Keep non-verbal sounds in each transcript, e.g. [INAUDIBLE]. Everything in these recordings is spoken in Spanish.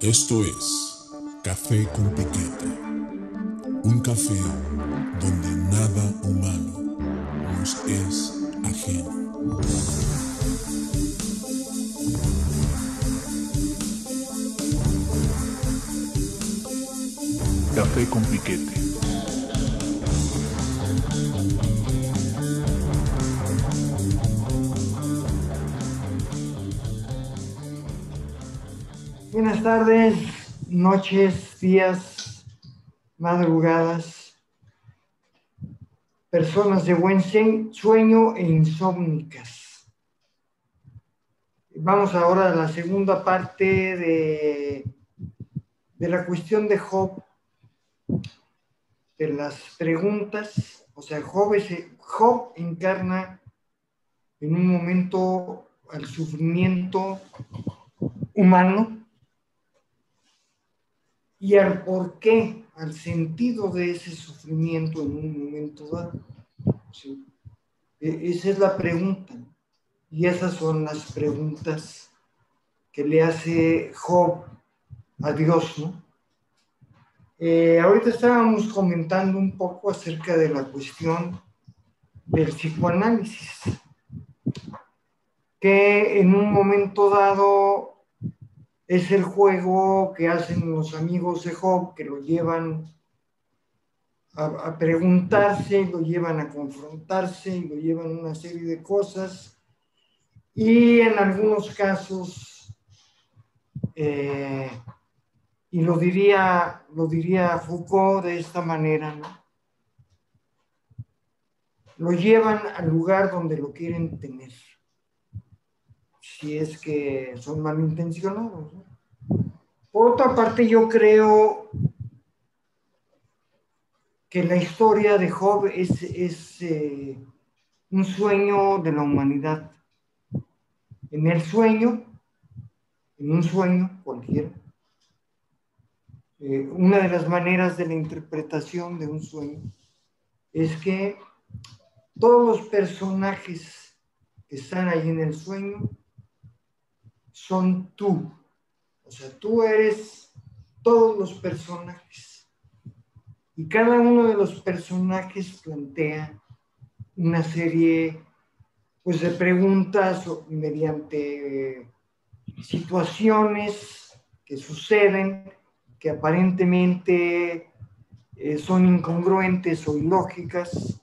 Esto es Café con Piquete. Un café donde nada humano nos es ajeno. Café con Piquete. Buenas tardes, noches, días, madrugadas, personas de buen sueño e insómnicas. Vamos ahora a la segunda parte de, de la cuestión de Job, de las preguntas. O sea, Job, Job encarna en un momento al sufrimiento humano y al por qué, al sentido de ese sufrimiento en un momento dado. E, esa es la pregunta. Y esas son las preguntas que le hace Job a Dios, ¿no? Eh, ahorita estábamos comentando un poco acerca de la cuestión del psicoanálisis, que en un momento dado es el juego que hacen los amigos de Job, que lo llevan a, preguntarse, lo llevan a confrontarse, lo llevan a una serie de cosas. Y en algunos casos, eh, y lo diría, lo diría Foucault de esta manera, ¿no? lo llevan al lugar donde lo quieren tener si es que son malintencionados. Por otra parte, yo creo que la historia de Job es, es eh, un sueño de la humanidad. En el sueño, en un sueño cualquiera, eh, una de las maneras de la interpretación de un sueño es que todos los personajes que están ahí en el sueño son tú. O sea, tú eres todos los personajes. Y cada uno de los personajes plantea una serie pues, de preguntas mediante situaciones que suceden, que aparentemente eh, son incongruentes o ilógicas,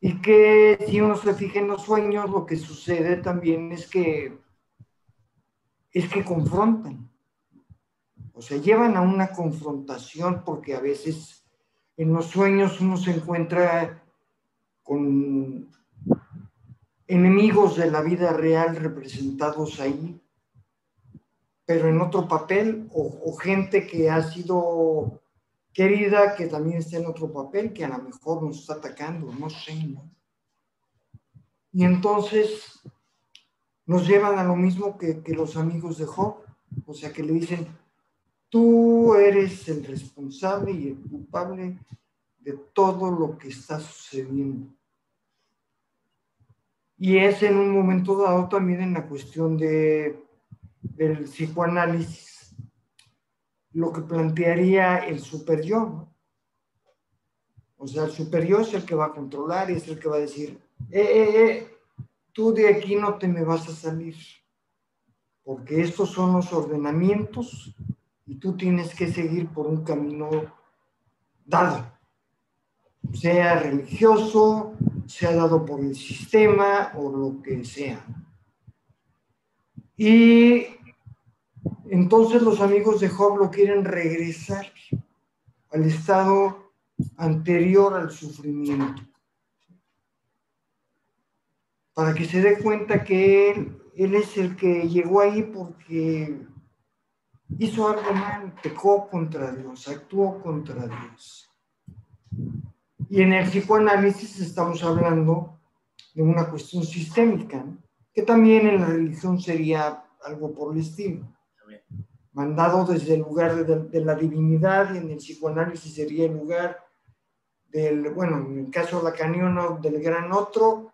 y que si uno se fija en los sueños, lo que sucede también es que es que confrontan. O sea, llevan a una confrontación porque a veces en los sueños uno se encuentra con enemigos de la vida real representados ahí, pero en otro papel, o, gente que ha sido querida, que también está en otro papel, que a lo mejor nos está atacando, no sé. ¿no? Y entonces nos llevan a lo mismo que, los amigos de Job, o sea que le dicen, tú eres el responsable y el culpable de todo lo que está sucediendo. Y es en un momento dado también en la cuestión de, del psicoanálisis, lo que plantearía el superior. ¿no? O sea, el superior es el que va a controlar y es el que va a decir, eh, eh, eh, tú de aquí no te me vas a salir, porque estos son los ordenamientos y tú tienes que seguir por un camino dado, sea religioso, sea dado por el sistema o lo que sea. Y entonces los amigos de Job lo quieren regresar al estado anterior al sufrimiento para que se dé cuenta que él, él es el que llegó ahí porque hizo algo mal, pecó contra Dios, actuó contra Dios. Y en el psicoanálisis estamos hablando de una cuestión sistémica, que también en la religión sería algo por el estilo. Mandado desde el lugar de, de, la divinidad y en el psicoanálisis sería el lugar del, bueno, en el caso lacaniano, del gran otro,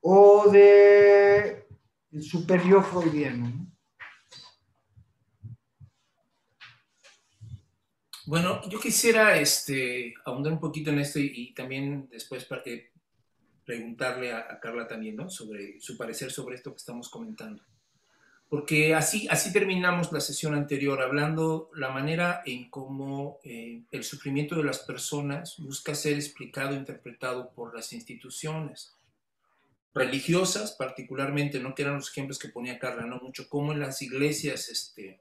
o de el superior freudiano. Bueno, yo quisiera este, ahondar un poquito en esto y, y también después para que preguntarle a, a, Carla también ¿no? sobre su parecer sobre esto que estamos comentando. Porque así, así terminamos la sesión anterior, hablando la manera en cómo eh, el sufrimiento de las personas busca ser explicado, interpretado por las instituciones religiosas, particularmente, ¿no? Que eran los ejemplos que ponía Carla, ¿no? Mucho cómo en las iglesias este,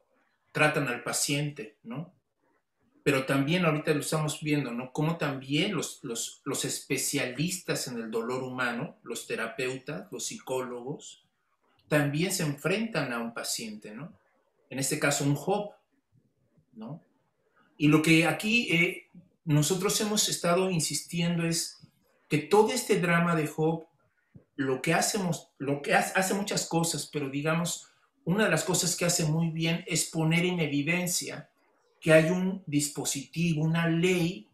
tratan al paciente, ¿no? pero también ahorita lo estamos viendo, ¿no? Como también los, los, los, especialistas en el dolor humano, los terapeutas, los psicólogos, también se enfrentan a un paciente, ¿no? En este caso, un Job, ¿no? Y lo que aquí eh, nosotros hemos estado insistiendo es que todo este drama de Job, lo que hacemos, lo que hace, muchas cosas, pero digamos, una de las cosas que hace muy bien es poner en evidencia que hay un dispositivo, una ley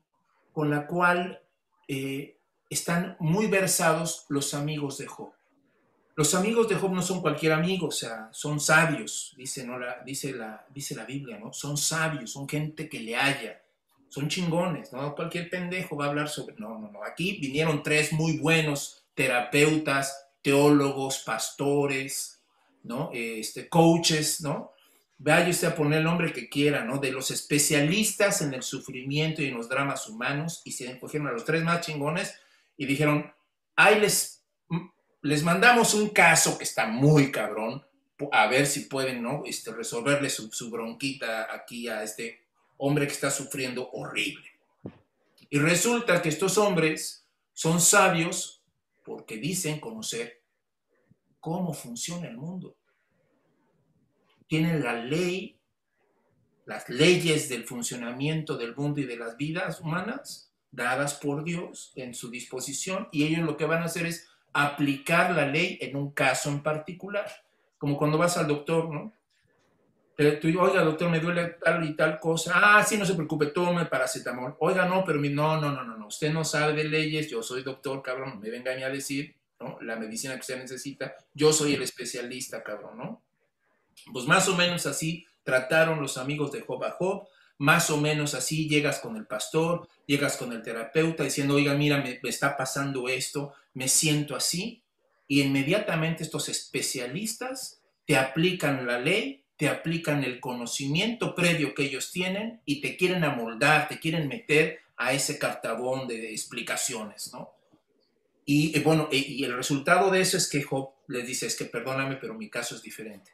con la cual eh, están muy versados los amigos de Job. Los amigos de Job no son cualquier amigo, o sea, son sabios, dice, ¿no? la, dice, la, dice la Biblia, ¿no? Son sabios, son gente que le haya, son chingones, ¿no? Cualquier pendejo va a hablar sobre... No, no, no. Aquí vinieron tres muy buenos terapeutas, teólogos, pastores, ¿no? Este, coaches, ¿no? vaya usted a poner el nombre que quiera, ¿no? De los especialistas en el sufrimiento y en los dramas humanos, y se cogieron a los tres más chingones y dijeron, ahí les, les mandamos un caso que está muy cabrón, a ver si pueden, ¿no? Este, resolverle su, su bronquita aquí a este hombre que está sufriendo horrible. Y resulta que estos hombres son sabios porque dicen conocer cómo funciona el mundo tienen la ley, las leyes del funcionamiento del mundo y de las vidas humanas dadas por Dios en su disposición y ellos lo que van a hacer es aplicar la ley en un caso en particular, como cuando vas al doctor, ¿no? Tú, oiga, doctor, me duele tal y tal cosa. Ah, sí, no se preocupe, tome paracetamol. Oiga, no, pero mi, no, no, no, no, no. Usted no sabe de leyes, yo soy doctor, cabrón, me venga a decir, ¿no? La medicina que usted necesita, yo soy el especialista, cabrón, ¿no? Pues más o menos así trataron los amigos de Job a Job, más o menos así llegas con el pastor, llegas con el terapeuta diciendo, oiga, mira, me, está pasando esto, me siento así, y inmediatamente estos especialistas te aplican la ley, te aplican el conocimiento previo que ellos tienen y te quieren amoldar, te quieren meter a ese cartabón de explicaciones, ¿no? Y eh, bueno, y el resultado de eso es que Job les dice, es que perdóname, pero mi caso es diferente.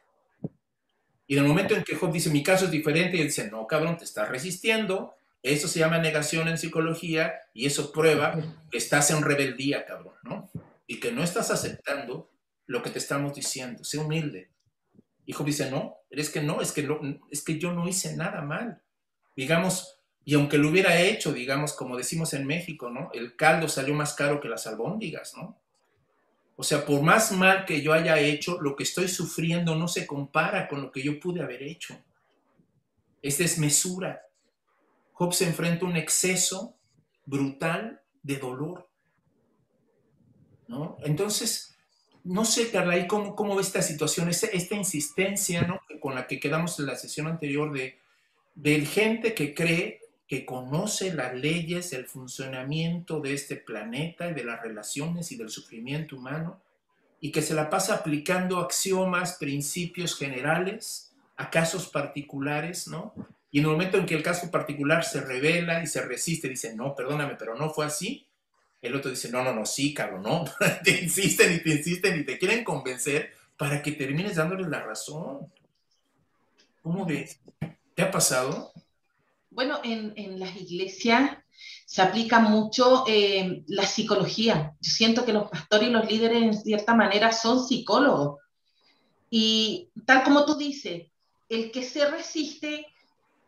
Y en el momento en que Job dice, mi caso es diferente, y él dice, no, cabrón, te estás resistiendo. Eso se llama negación en psicología y eso prueba que estás en rebeldía, cabrón, ¿no? Y que no estás aceptando lo que te estamos diciendo. Sé humilde. Y Job dice, no, es que no, es que, es que yo no hice nada mal. Digamos, y aunque lo hubiera hecho, digamos, como decimos en México, ¿no? El caldo salió más caro que las albóndigas, ¿no? O sea, por más mal que yo haya hecho, lo que estoy sufriendo no se compara con lo que yo pude haber hecho. Es desmesura. Job se enfrenta a un exceso brutal de dolor. ¿no? Entonces, no sé, Carla, cómo, cómo ve esta situación? Esta, esta insistencia ¿no? con la que quedamos en la sesión anterior de, de gente que cree que conoce las leyes del funcionamiento de este planeta y de las relaciones y del sufrimiento humano, y que se la pasa aplicando axiomas, principios generales a casos particulares, ¿no? Y en el momento en que el caso particular se revela y se resiste, dice, no, perdóname, pero no fue así, el otro dice, no, no, no, sí, Carlos, no, [LAUGHS] te insisten y te insisten y te quieren convencer para que termines dándoles la razón. ¿Cómo ves? ¿Te ha pasado? Bueno, en, las iglesias se aplica mucho eh, la psicología. Yo siento que los pastores y los líderes en cierta manera son psicólogos. Y tal como tú dices, el que se resiste,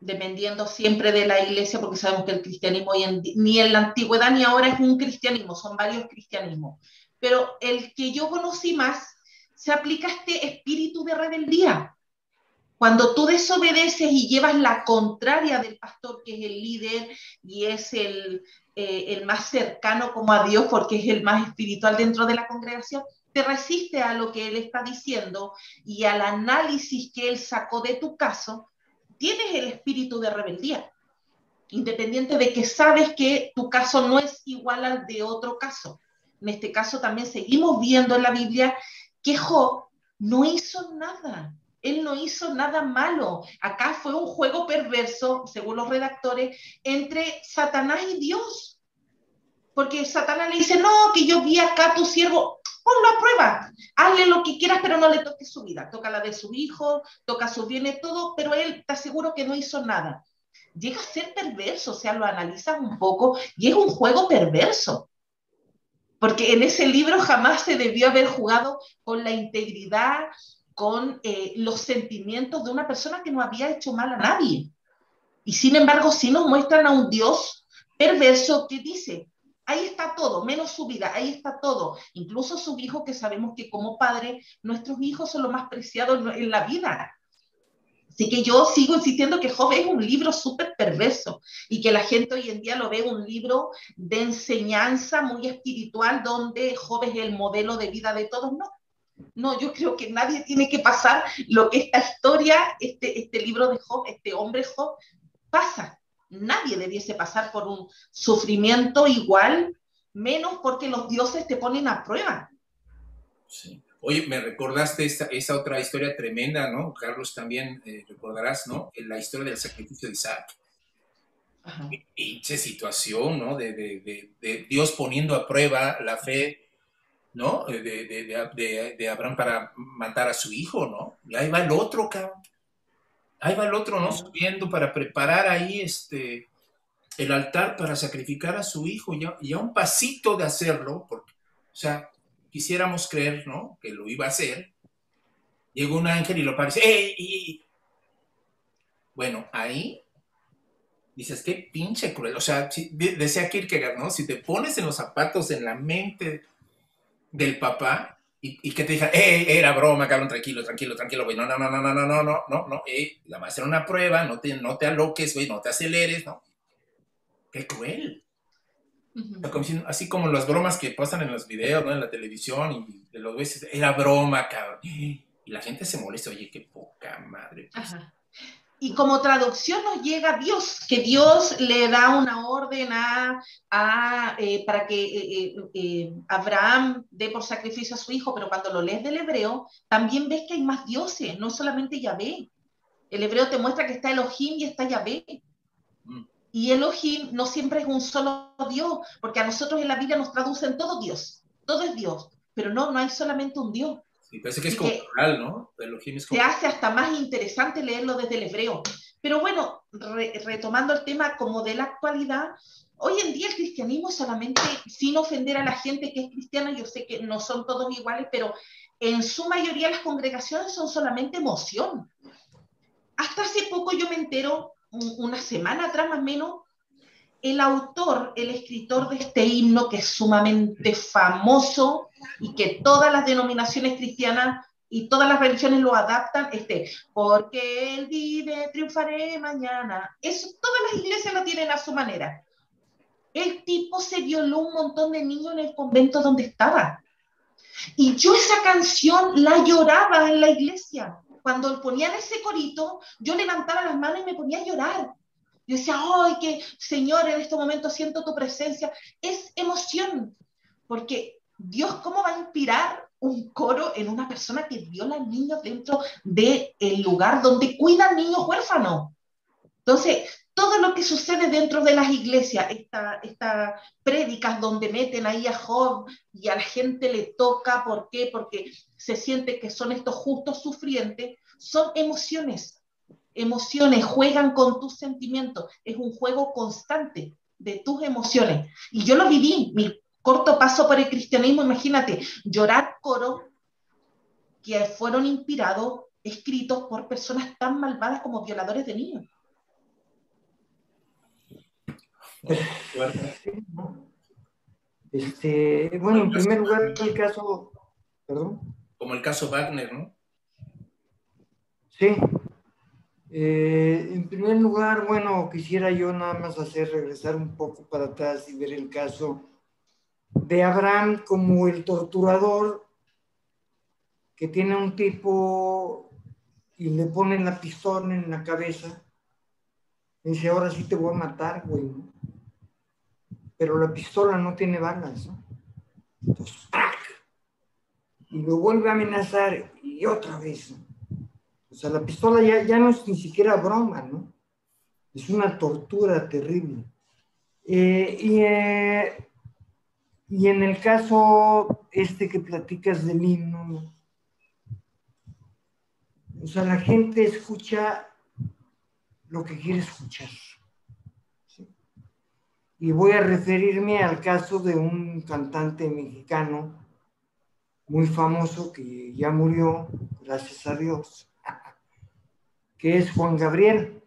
dependiendo siempre de la iglesia, porque sabemos que el cristianismo ni en la antigüedad ni ahora es un cristianismo, son varios cristianismos. Pero el que yo conocí más, se aplica este espíritu de rebeldía cuando tú desobedeces y llevas la contraria del pastor, que es el líder y es el, eh, el más cercano como a Dios, porque es el más espiritual dentro de la congregación, te resiste a lo que él está diciendo y al análisis que él sacó de tu caso, tienes el espíritu de rebeldía. independiente de que sabes que tu caso no es igual al de otro caso. En este caso también seguimos viendo en la Biblia que Job no hizo nada. Él no hizo nada malo. Acá fue un juego perverso, según los redactores, entre Satanás y Dios. Porque Satanás le dice, no, que yo vi acá a tu siervo, ponlo a prueba, hazle lo que quieras, pero no le toques su vida. Toca la de su hijo, toca su bienes, todo, pero él está seguro que no hizo nada. Llega a ser perverso, o sea, lo analizas un poco y es un juego perverso. Porque en ese libro jamás se debió haber jugado con la integridad, con eh, los sentimientos de una persona que no había hecho mal a nadie. Y sin embargo, sí nos muestran a un Dios perverso que dice, ahí está todo, menos su vida, ahí está todo. Incluso su hijo, que sabemos que como padre, nuestros hijos son lo más preciado en la vida. Así que yo sigo insistiendo que Job es un libro súper perverso y que la gente hoy en día lo ve un libro de enseñanza muy espiritual donde Job es el modelo de vida de todos. No, no, yo creo que nadie tiene que pasar lo que esta historia, este, este libro de Job, este hombre Job, pasa. Nadie debiese pasar por un sufrimiento igual, menos porque los dioses te ponen a prueba. Sí. Oye, me recordaste esa, esa otra historia tremenda, ¿no? Carlos también eh, recordarás, ¿no? La historia del sacrificio de Isaac. Pinche situación, ¿no? De, de, de, Dios poniendo a prueba la fe ¿no? De, de, de, Abraham para matar a su hijo, ¿no? Y ahí va el otro, cabrón. Ahí va el otro, ¿no? Subiendo para preparar ahí este, el altar para sacrificar a su hijo. Y a, un pasito de hacerlo, porque, o sea, quisiéramos creer, ¿no? Que lo iba a hacer. Llegó un ángel y lo parece, ¡Ey! Bueno, ahí dices, qué pinche cruel. O sea, decía Kierkegaard, ¿no? Si te pones en los zapatos, en la mente del papá y, que te diga, eh, era broma, cabrón, tranquilo, tranquilo, tranquilo, güey, no, no, no, no, no, no, no, no, no, no, eh, la va a hacer una prueba, no te, no te aloques, güey, no te aceleres, ¿no? Qué cruel. Así como las bromas que pasan en los videos, ¿no? En la televisión y de los veces, era broma, cabrón. Y la gente se molesta, oye, qué poca madre. Ajá. Y como traducción nos llega Dios, que Dios le da una orden a, eh, para que eh, eh, Abraham dé por sacrificio a su hijo, pero cuando lo lees del hebreo, también ves que hay más dioses, no solamente Yahvé. El hebreo te muestra que está Elohim y está Yahvé. Mm. Y Elohim no siempre es un solo Dios, porque a nosotros en la Biblia nos traducen todo Dios, todo es Dios, pero no, no hay solamente un Dios. Y parece que es como ¿no? Se hace hasta más interesante leerlo desde el hebreo. Pero bueno, retomando el tema como de la actualidad, hoy en día el cristianismo solamente, sin ofender a la gente que es cristiana, yo sé que no son todos iguales, pero en su mayoría las congregaciones son solamente emoción. Hasta hace poco yo me entero, una semana atrás más o menos, el autor, el escritor de este himno que es sumamente famoso y que todas las denominaciones cristianas y todas las religiones lo adaptan, este, porque él vive, triunfaré mañana. Eso, todas las iglesias lo tienen a su manera. El tipo se violó un montón de niños en el convento donde estaba. Y yo esa canción la lloraba en la iglesia. Cuando ponían ese corito, yo levantaba las manos y me ponía a llorar yo decía, ¡ay, que Señor, en este momento siento tu presencia! Es emoción, porque Dios, ¿cómo va a inspirar un coro en una persona que viola niños dentro del lugar donde cuidan niños huérfanos? Entonces, todo lo que sucede dentro de las iglesias, estas esta prédicas donde meten ahí a Job y a la gente le toca, ¿por qué? Porque se siente que son estos justos sufrientes, son emociones emociones, juegan con tus sentimientos, es un juego constante de tus emociones. Y yo lo viví, mi corto paso por el cristianismo, imagínate, llorar coro que fueron inspirados, escritos por personas tan malvadas como violadores de niños. Este, bueno, en primer lugar, el caso, perdón. Como el caso Wagner, ¿no? Sí, eh, en primer lugar, bueno, quisiera yo nada más hacer regresar un poco para atrás y ver el caso de Abraham como el torturador que tiene un tipo y le ponen la pistola en la cabeza Me dice, ahora sí te voy a matar, güey. Pero la pistola no tiene balas, ¿no? Entonces. Y lo vuelve a amenazar y otra vez. O sea, la pistola ya, ya no es ni siquiera broma, ¿no? Es una tortura terrible. Eh, y, eh, y en el caso este que platicas del himno, o sea, la gente escucha lo que quiere escuchar. Y voy a referirme al caso de un cantante mexicano muy famoso que ya murió, gracias a Dios, [LAUGHS] que es Juan Gabriel.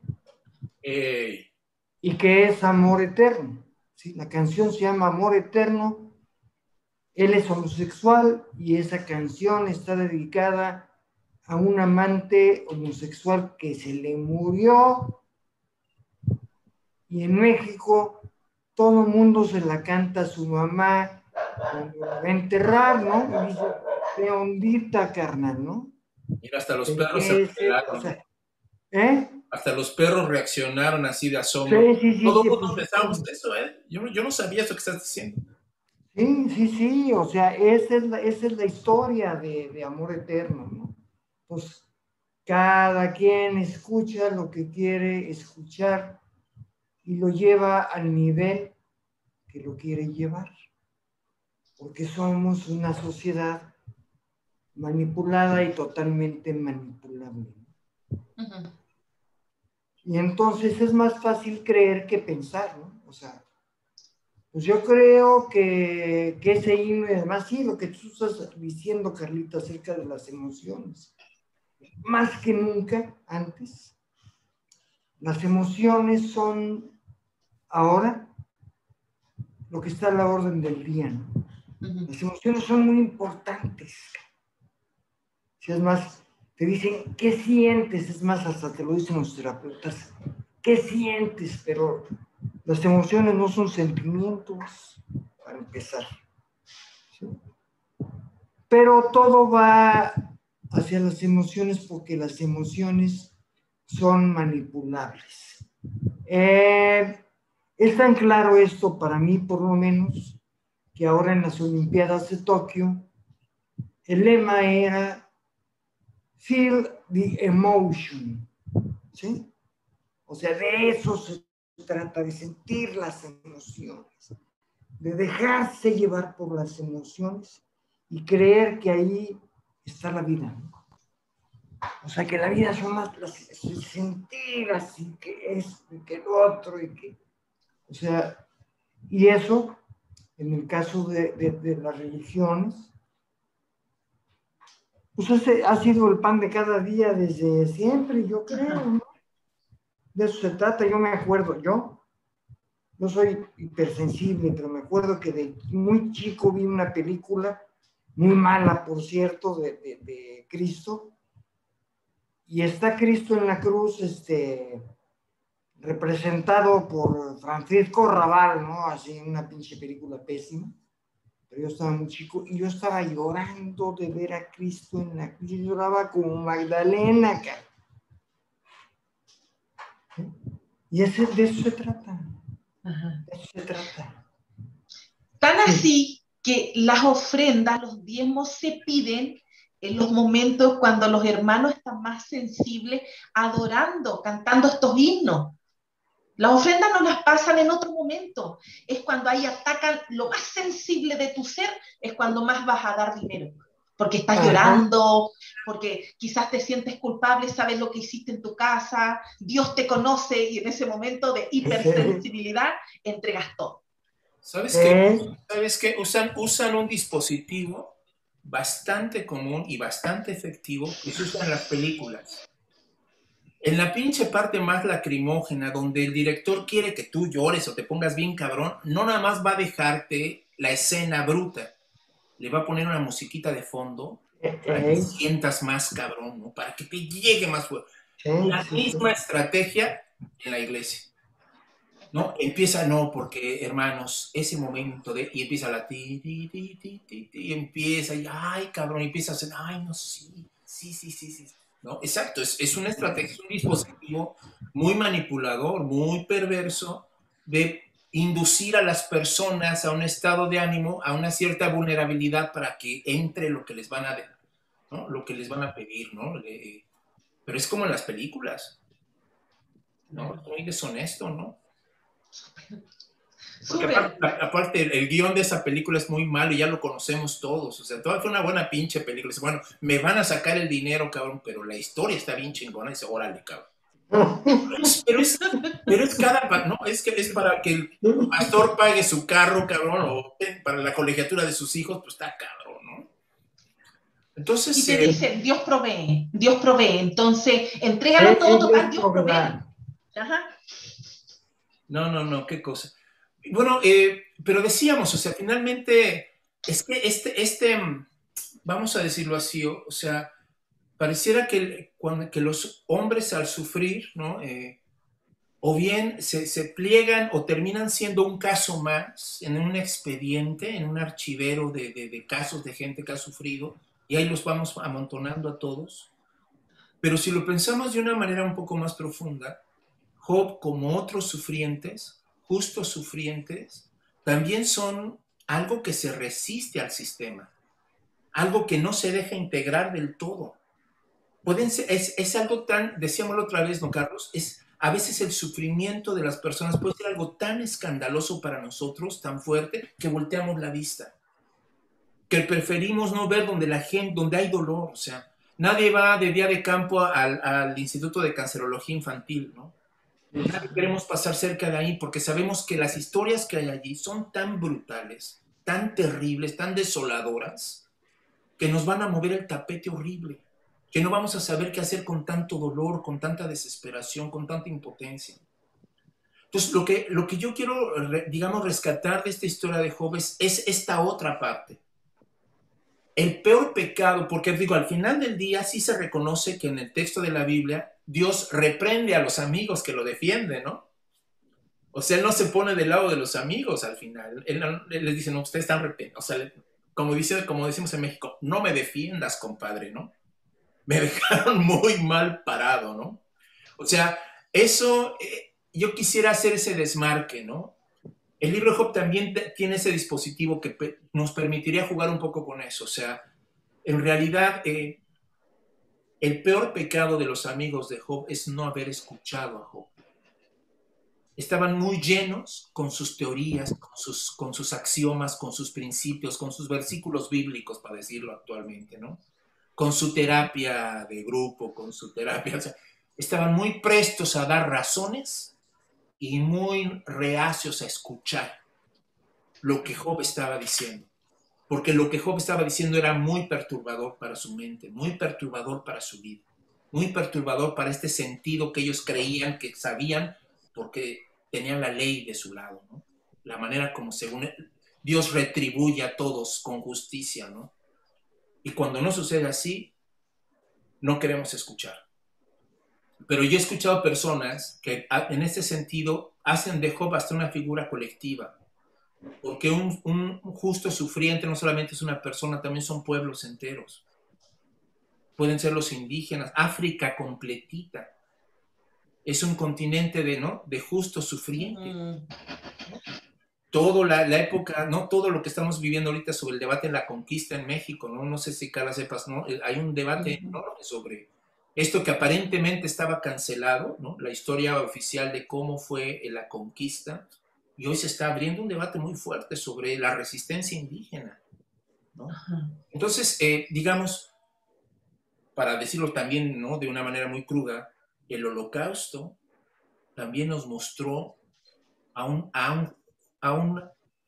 Y que es Amor Eterno. ¿sí? La canción se llama Amor Eterno. Él es homosexual y esa canción está dedicada a un amante homosexual que se le murió. Y en México todo el mundo se la canta a su mamá cuando la va a enterrar, ¿no? Y dice, de ondita, carnal, ¿no? Mira, hasta los perros se ¿Eh? Hasta los perros reaccionaron así de asombro. Sí, sí, sí. Todos sí, pues, pensábamos eso, ¿eh? Yo, yo no sabía eso que estás diciendo. Sí, sí, sí, o sea, esa es la, esa es la historia de, de amor eterno, ¿no? Pues cada quien escucha lo que quiere escuchar y lo lleva al nivel que lo quiere llevar, porque somos una sociedad manipulada y totalmente manipulable. Y entonces es más fácil creer que pensar, ¿no? O sea, pues yo creo que, que ese himno, y además sí, lo que tú estás diciendo, Carlita, acerca de las emociones, más que nunca antes, las emociones son ahora lo que está a la orden del día. Las emociones son muy importantes. Si es más, te dicen, ¿qué sientes? Es más, hasta te lo dicen los terapeutas, ¿qué sientes? Pero las emociones no son sentimientos, para empezar. Pero todo va hacia las emociones porque las emociones son manipulables. Eh, es tan claro esto para mí, por lo menos, que ahora en las Olimpiadas de Tokio, el lema era Feel the emotion, ¿sí? O sea, de eso se trata, de sentir las emociones, de dejarse llevar por las emociones y creer que ahí está la vida. O sea, que la vida son las, las sentir así, que esto y que lo otro y que... O sea, y eso, en el caso de, las religiones, pues ha sido el pan de cada día desde siempre, yo creo, ¿no? De eso se trata, yo me acuerdo, yo, yo soy hipersensible, pero me acuerdo que de muy chico vi una película, muy mala, por cierto, de, de, de Cristo, y está Cristo en la cruz, este, representado por Francisco Raval, ¿no? Así, una pinche película pésima. Pero yo estaba muy chico y yo estaba llorando de ver a Cristo en la cruz. Yo lloraba como Magdalena, cara. Y ese, de eso se trata. Ajá. De eso se trata. Tan así que las ofrendas, los diezmos se piden en los momentos cuando los hermanos están más sensibles, adorando, cantando estos himnos. Las ofrendas no las pasan en otro momento. Es cuando ahí atacan lo más sensible de tu ser, es cuando más vas a dar dinero. Porque estás Ajá. llorando, porque quizás te sientes culpable, sabes lo que hiciste en tu casa, Dios te conoce y en ese momento de hipersensibilidad entregas todo. ¿Sabes qué? ¿Sabes qué? Usan, usan un dispositivo bastante común y bastante efectivo que se usa en las películas. En la pinche parte más lacrimógena, donde el director quiere que tú llores o te pongas bien cabrón, no nada más va a dejarte la escena bruta. Le va a poner una musiquita de fondo para que Eh, sientas más cabrón, ¿no? Para que te llegue más fuerte. eh, La misma estrategia en la iglesia. ¿No? Empieza, no, porque hermanos, ese momento de. Y empieza la ti, ti, ti, ti, ti, ti, y empieza, y ay, cabrón, y empieza a hacer, ay, no, sí, sí, sí, sí, sí. ¿no? Exacto, es, es una estrategia, es un dispositivo muy manipulador, muy perverso de inducir a las personas a un estado de ánimo, a una cierta vulnerabilidad para que entre lo que les van a, ¿no? lo que les van a pedir, ¿no? pero es como en las películas, ¿no? Muy deshonesto, ¿no? Porque aparte, el, guion de esa película es muy malo y ya lo conocemos todos. O sea, toda fue una buena pinche película. Bueno, me van a sacar el dinero, cabrón, pero la historia está bien chingona. Y dice, órale, cabrón. Pero es, pero es, cada, no, es que es para que el pastor pague su carro, cabrón, o para la colegiatura de sus hijos, pues está cabrón, ¿no? Entonces. Y te eh, dice, Dios provee, Dios provee. Entonces, entrégalo todo, tocar, Dios provee. Ajá. No, no, no, qué cosa. Bueno, eh, pero decíamos, o sea, finalmente, es que este, este, vamos a decirlo así, o, sea, pareciera que, que los hombres al sufrir, ¿no? Eh, o bien se, se, pliegan o terminan siendo un caso más en un expediente, en un archivero de, de, de, casos de gente que ha sufrido, y ahí los vamos amontonando a todos. Pero si lo pensamos de una manera un poco más profunda, Job, como otros sufrientes, justos sufrientes, también son algo que se resiste al sistema, algo que no se deja integrar del todo. Es, algo tan, decíamoslo otra vez, don Carlos, es a veces el sufrimiento de las personas puede ser algo tan escandaloso para nosotros, tan fuerte, que volteamos la vista, que preferimos no ver donde la gente, donde hay dolor, o sea, nadie va de día de campo al, al Instituto de Cancerología Infantil, ¿no? Nadie queremos pasar cerca de ahí porque sabemos que las historias que hay allí son tan brutales, tan terribles, tan desoladoras, que nos van a mover el tapete horrible, que no vamos a saber qué hacer con tanto dolor, con tanta desesperación, con tanta impotencia. Entonces, lo que, lo que yo quiero, digamos, rescatar de esta historia de Job es, es esta otra parte. El peor pecado, porque digo, al final del día sí se reconoce que en el texto de la Biblia Dios reprende a los amigos que lo defienden, ¿no? O sea, él no se pone del lado de los amigos al final. Él, les dice, no, ustedes están arrepentidos. O sea, como, dice, como decimos en México, no me defiendas, compadre, ¿no? Me [LAUGHS] dejaron muy mal parado, ¿no? O sea, eso, eh, yo quisiera hacer ese desmarque, ¿no? El libro de Job también tiene ese dispositivo que nos permitiría jugar un poco con eso. O sea, en realidad, eh, el peor pecado de los amigos de Job es no haber escuchado a Job. Estaban muy llenos con sus teorías, con sus, con sus axiomas, con sus principios, con sus versículos bíblicos, para decirlo actualmente, ¿no? Con su terapia de grupo, con su terapia. estaban muy prestos a dar razones y muy reacios a escuchar lo que Job estaba diciendo porque lo que Job estaba diciendo era muy perturbador para su mente, muy perturbador para su vida, muy perturbador para este sentido que ellos creían que sabían porque tenían la ley de su lado, ¿no? La manera como según Dios retribuye a todos con justicia, ¿no? Y cuando no sucede así, no queremos escuchar. Pero yo he escuchado personas que en este sentido hacen de Job hasta una figura colectiva porque un, justo sufriente no solamente es una persona, también son pueblos enteros. Pueden ser los indígenas, África completita. Es un continente de, ¿no? de justo sufriente. Todo la, época, no todo lo que estamos viviendo ahorita sobre el debate en la conquista en México, no, no sé si cada sepas, ¿no? Eh, hay un debate enorme sobre esto que aparentemente estaba cancelado, ¿no? La historia oficial de cómo fue la conquista, y hoy se está abriendo un debate muy fuerte sobre la resistencia indígena. ¿no? Entonces, eh, digamos, para decirlo también ¿no? de una manera muy cruda, el holocausto también nos mostró a un, a un, a un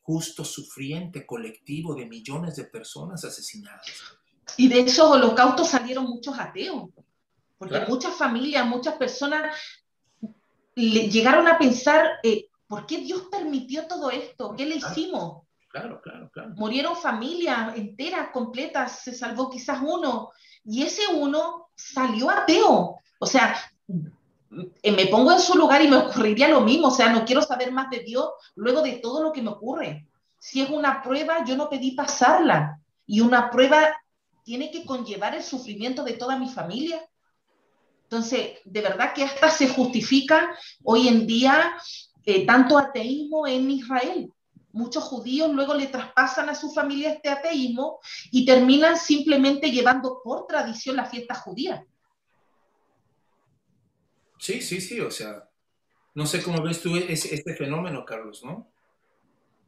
justo sufriente colectivo de millones de personas asesinadas. Y de esos holocaustos salieron muchos ateos, porque muchas familias, muchas personas llegaron a pensar, eh, ¿por qué Dios permitió todo esto? ¿Qué le hicimos? Claro, claro, claro. Murieron familias enteras, completas, se salvó quizás uno, y ese uno salió ateo. O sea, me pongo en su lugar y me ocurriría lo mismo, o sea, no quiero saber más de Dios luego de todo lo que me ocurre. Si es una prueba, yo no pedí pasarla, y una prueba tiene que conllevar el sufrimiento de toda mi familia. Entonces, de verdad que hasta se justifica hoy en día eh, tanto ateísmo en Israel. Muchos judíos luego le traspasan a su familia este ateísmo y terminan simplemente llevando por tradición la fiesta judía. Sí, sí, sí, o sea, no sé cómo ves tú este fenómeno, Carlos, ¿no?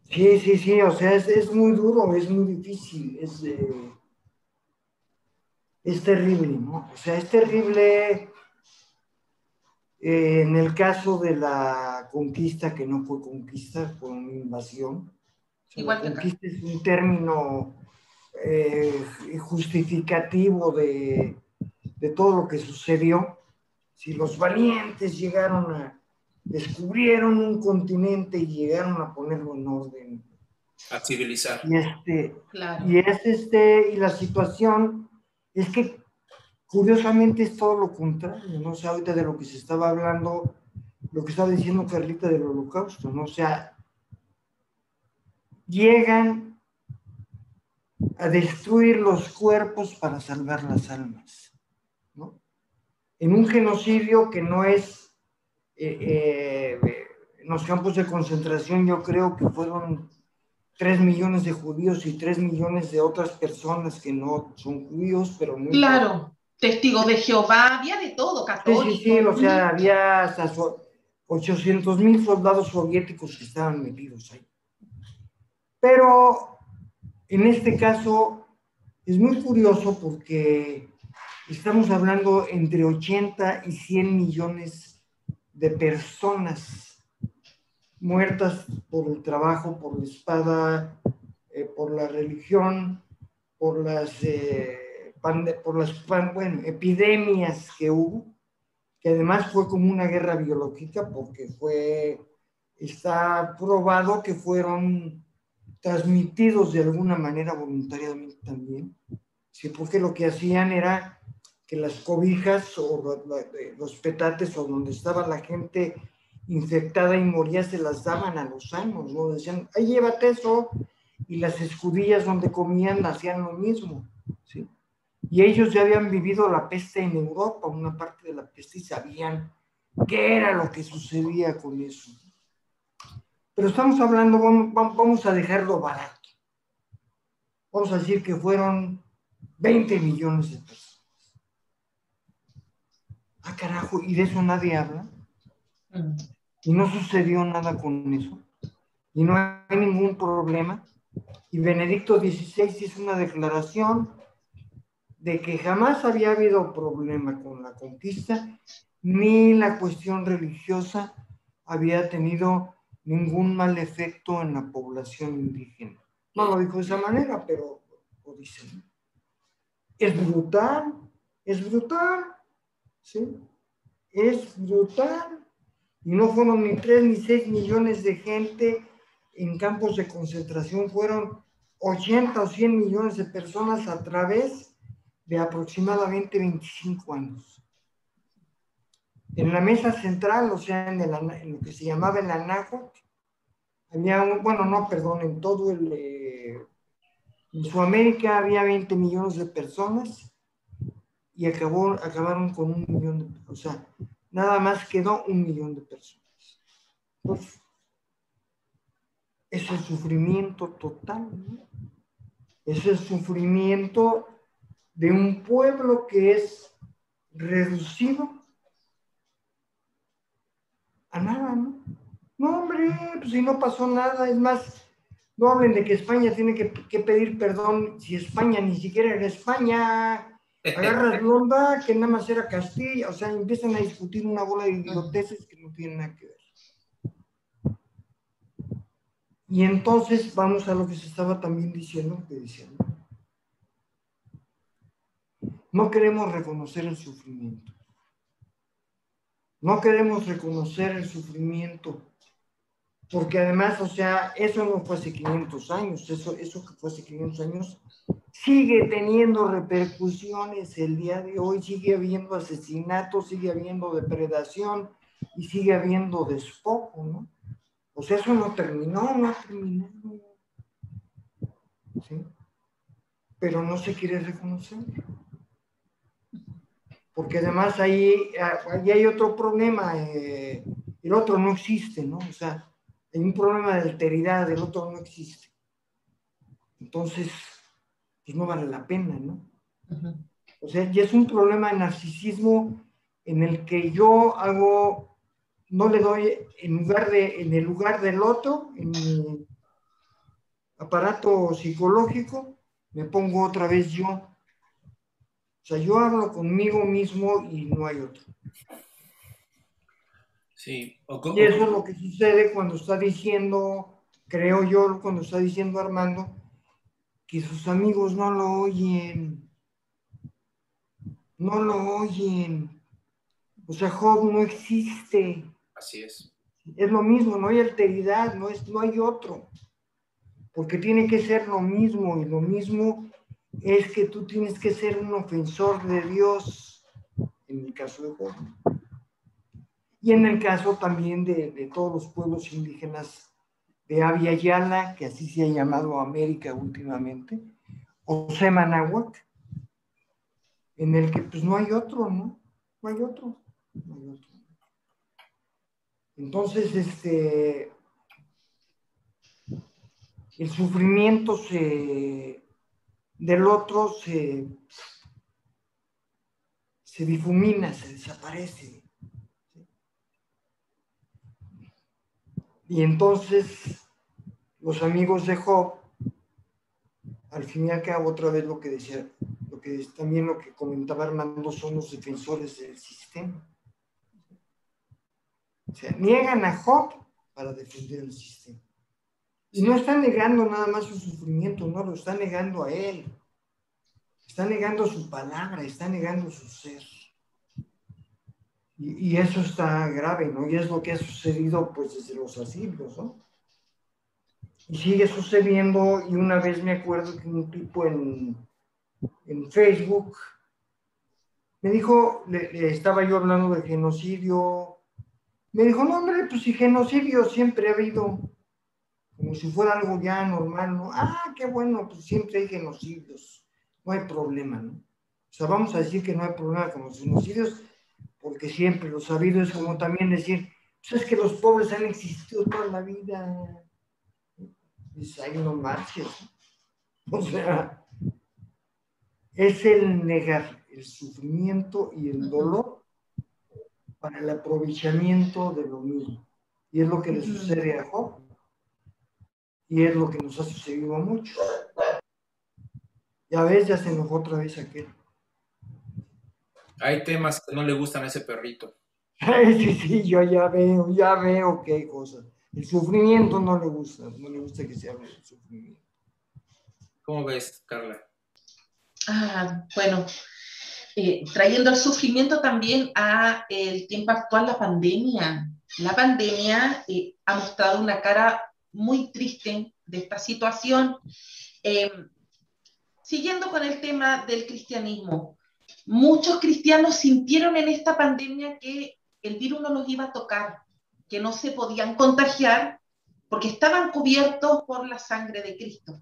Sí, sí, sí, o sea, es, muy duro, es muy difícil, es, eh, es terrible, ¿no? O sea, es terrible eh, en el caso de la conquista, que no fue conquista, fue una invasión. Igual conquista es un término eh, justificativo de, de, todo lo que sucedió. Si los valientes llegaron a, descubrieron un continente y llegaron a ponerlo en orden. A civilizar. Y, este, y, es este, y la situación es que Curiosamente es todo lo contrario, ¿no? O sea, ahorita de lo que se estaba hablando, lo que estaba diciendo Carlita del holocausto, ¿no? O sea, llegan a destruir los cuerpos para salvar las almas. En un genocidio que no es, eh, eh, en los campos de concentración yo creo que fueron tres millones de judíos y tres millones de otras personas que no son judíos, pero muy... Claro testigos de Jehová, había de todo, católicos. Sí, sí, sí, o sea, había hasta 800 mil soldados soviéticos que estaban metidos ahí. Pero en este caso es muy curioso porque estamos hablando entre 80 y 100 millones de personas muertas por el trabajo, por la espada, eh, por la religión, por las... Eh, por las bueno, epidemias que hubo, que además fue como una guerra biológica porque fue, está probado que fueron transmitidos de alguna manera voluntariamente también, sí, porque lo que hacían era que las cobijas o los petates o donde estaba la gente infectada y moría se las daban a los sanos, ¿no? Decían, ahí llévate eso, y las escudillas donde comían hacían lo mismo, ¿sí? Y ellos ya habían vivido la peste en Europa, una parte de la peste, y sabían qué era lo que sucedía con eso. Pero estamos hablando, vamos a dejarlo barato. Vamos a decir que fueron 20 millones de personas. Ah, carajo, y de eso nadie habla. Y no sucedió nada con eso. Y no hay ningún problema. Y Benedicto XVI hizo una declaración de que jamás había habido problema con la conquista, ni la cuestión religiosa había tenido ningún mal efecto en la población indígena. No lo dijo de esa manera, pero lo dicen. Es brutal, es brutal, ¿sí? Es brutal. Y no fueron ni tres ni seis millones de gente en campos de concentración, fueron 80 o 100 millones de personas a través de aproximadamente 25 años. En la mesa central, o sea, en, lo que se llamaba el Anáhuac, había, un, bueno, no, perdón, en todo el, eh, en Sudamérica había 20 millones de personas y acabó, acabaron con un millón de, personas. o sea, nada más quedó un millón de personas. Es el sufrimiento total, ¿no? Es el sufrimiento de un pueblo que es reducido a nada, ¿no? No, hombre, pues si no pasó nada, es más, no hablen de que España tiene que, pedir perdón si España ni siquiera era España, agarras Londra, que nada más era Castilla, o sea, empiezan a discutir una bola de idioteces que no tienen nada que ver. Y entonces vamos a lo que se estaba también diciendo, que diciendo no queremos reconocer el sufrimiento. No queremos reconocer el sufrimiento. Porque además, o sea, eso no fue hace 500 años, eso, eso que fue hace 500 años sigue teniendo repercusiones el día de hoy, sigue habiendo asesinatos, sigue habiendo depredación y sigue habiendo despojo, ¿no? O sea, eso no terminó, no ha terminado. ¿Sí? Pero no se quiere reconocer porque además ahí, ahí hay otro problema, eh, el otro no existe, ¿no? O sea, hay un problema de alteridad, el otro no existe. Entonces, pues no vale la pena, ¿no? O sea, ya es un problema de narcisismo en el que yo hago, no le doy en, lugar de, en el lugar del otro, en mi aparato psicológico, me pongo otra vez yo. O sea, yo hablo conmigo mismo y no hay otro. Sí. y eso es lo que sucede cuando está diciendo, creo yo, cuando está diciendo Armando, que sus amigos no lo oyen. No lo oyen. O sea, Job no existe. Así es. Es lo mismo, no hay alteridad, no, es, no hay otro. Porque tiene que ser lo mismo y lo mismo es que tú tienes que ser un ofensor de Dios, en el caso de Job. Y en el caso también de, de todos los pueblos indígenas de Avia Yala, que así se ha llamado América últimamente, o Semanahuac, en el que pues no hay otro, ¿no? No hay otro, no hay otro. Entonces, este, el sufrimiento se, del otro se, se difumina, se desaparece. Y entonces los amigos de Job, al fin y al cabo, otra vez lo que decía, lo que también lo que comentaba Armando, son los defensores del sistema. O sea, niegan a Job para defender el sistema. Y no están negando nada más su sufrimiento, no, lo están negando a él. Está negando su palabra, está negando su ser. Y, eso está grave, ¿no? Y es lo que ha sucedido pues desde los asilios, ¿no? Y sigue sucediendo, y una vez me acuerdo que un tipo en, en Facebook me dijo, le, estaba yo hablando de genocidio, me dijo, no, hombre, pues si genocidio siempre ha habido, como si fuera algo ya normal, ¿no? Ah, qué bueno, pues siempre hay genocidios, no hay problema, ¿no? O sea, vamos a decir que no hay problema con los genocidios, porque siempre lo sabido es como también decir, pues es que los pobres han existido toda la vida. Ahí no marches. [LAUGHS] O sea, es el negar el sufrimiento y el dolor para el aprovechamiento de lo mismo. Y es lo que le sucede a Job. Y es lo que nos ha sucedido a muchos. Ya ves, ya se enojó otra vez aquel. Hay temas que no le gustan a ese perrito. Sí, sí, yo ya veo, ya veo qué cosa. El sufrimiento no le gusta, no le gusta que se hable del sufrimiento. ¿Cómo ves, Carla? Ah, bueno, eh, trayendo el sufrimiento también a el tiempo actual, la pandemia. La pandemia eh, ha mostrado una cara muy triste de esta situación. Eh, siguiendo con el tema del cristianismo, muchos cristianos sintieron en esta pandemia que el virus no los iba a tocar, que no se podían contagiar porque estaban cubiertos por la sangre de Cristo.